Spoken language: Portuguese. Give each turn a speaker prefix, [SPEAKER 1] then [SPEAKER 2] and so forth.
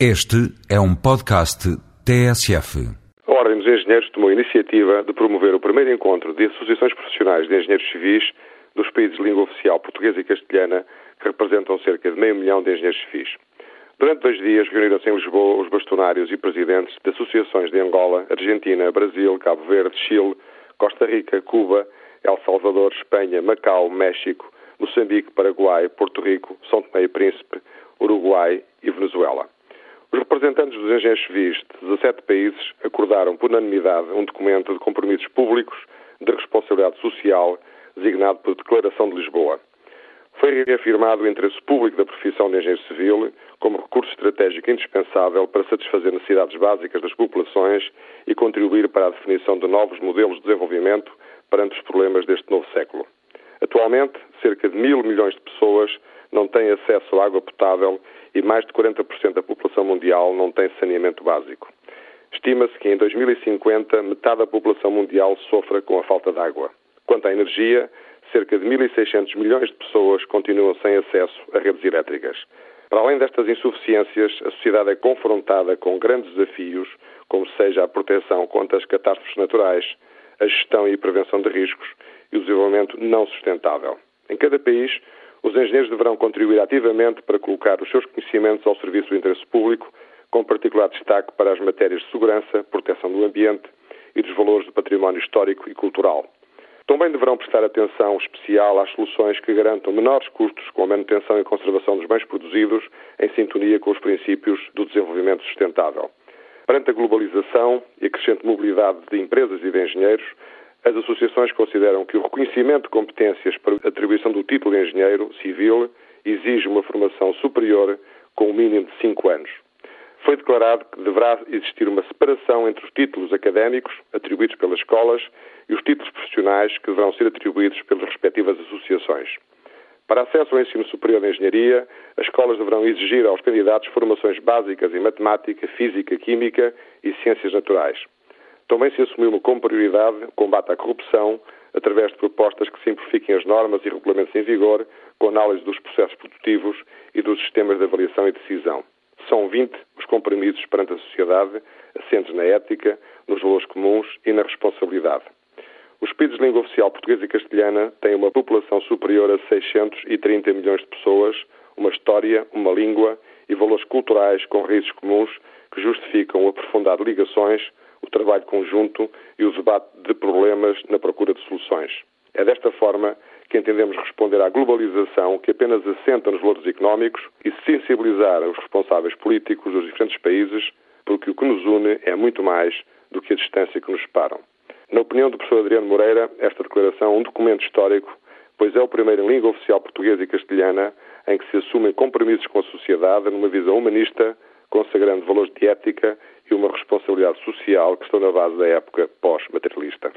[SPEAKER 1] Este é um podcast TSF.
[SPEAKER 2] A Ordem dos Engenheiros tomou a iniciativa de promover o primeiro encontro de associações profissionais de engenheiros civis dos países de língua oficial portuguesa e castelhana, que representam cerca de meio milhão de engenheiros civis. Durante dois dias reuniram-se em Lisboa os bastonários e presidentes de associações de Angola, Argentina, Brasil, Cabo Verde, Chile, Costa Rica, Cuba, El Salvador, Espanha, Macau, México, Moçambique, Paraguai, Porto Rico, São Tomé e Príncipe, Uruguai e Venezuela. Os representantes dos engenheiros civis de 17 países acordaram por unanimidade um documento de compromissos públicos de responsabilidade social, designado por Declaração de Lisboa. Foi reafirmado o interesse público da profissão de engenheiro civil como recurso estratégico indispensável para satisfazer necessidades básicas das populações e contribuir para a definição de novos modelos de desenvolvimento perante os problemas deste novo século. Atualmente, cerca de mil milhões de pessoas não têm acesso à água potável e mais de 40% da população mundial não tem saneamento básico. Estima-se que em 2050 metade da população mundial sofra com a falta de água. Quanto à energia, cerca de 1.600 milhões de pessoas continuam sem acesso a redes elétricas. Para além destas insuficiências, a sociedade é confrontada com grandes desafios, como seja a proteção contra as catástrofes naturais, a gestão e prevenção de riscos e o desenvolvimento não sustentável. Em cada país, os engenheiros deverão contribuir ativamente para colocar os seus conhecimentos ao serviço do interesse público, com particular destaque para as matérias de segurança, proteção do ambiente e dos valores do património histórico e cultural. Também deverão prestar atenção especial às soluções que garantam menores custos com a manutenção e conservação dos bens produzidos, em sintonia com os princípios do desenvolvimento sustentável. Perante a globalização e a crescente mobilidade de empresas e de engenheiros, as associações consideram que o reconhecimento de competências para a atribuição do título de engenheiro civil exige uma formação superior com um mínimo de 5 anos. Foi declarado que deverá existir uma separação entre os títulos académicos atribuídos pelas escolas e os títulos profissionais que deverão ser atribuídos pelas respectivas associações. Para acesso ao ensino superior de engenharia, as escolas deverão exigir aos candidatos formações básicas em matemática, física, química e ciências naturais. Também se assumiu como prioridade o combate à corrupção através de propostas que simplifiquem as normas e regulamentos em vigor, com análise dos processos produtivos e dos sistemas de avaliação e decisão. São 20 os compromissos perante a sociedade, assentes na ética, nos valores comuns e na responsabilidade. Os países de língua oficial portuguesa e castelhana têm uma população superior a 630 milhões de pessoas, uma história, uma língua e valores culturais com raízes comuns que justificam aprofundar ligações o trabalho conjunto e o debate de problemas na procura de soluções. É desta forma que entendemos responder à globalização que apenas assenta nos valores económicos e sensibilizar os responsáveis políticos dos diferentes países, porque o que nos une é muito mais do que a distância que nos separam. Na opinião do professor Adriano Moreira, esta declaração é um documento histórico, pois é o primeiro em língua oficial portuguesa e castelhana em que se assumem compromissos com a sociedade numa visão humanista, consagrando valores de ética e uma responsabilidade social que estão na base da época pós-materialista.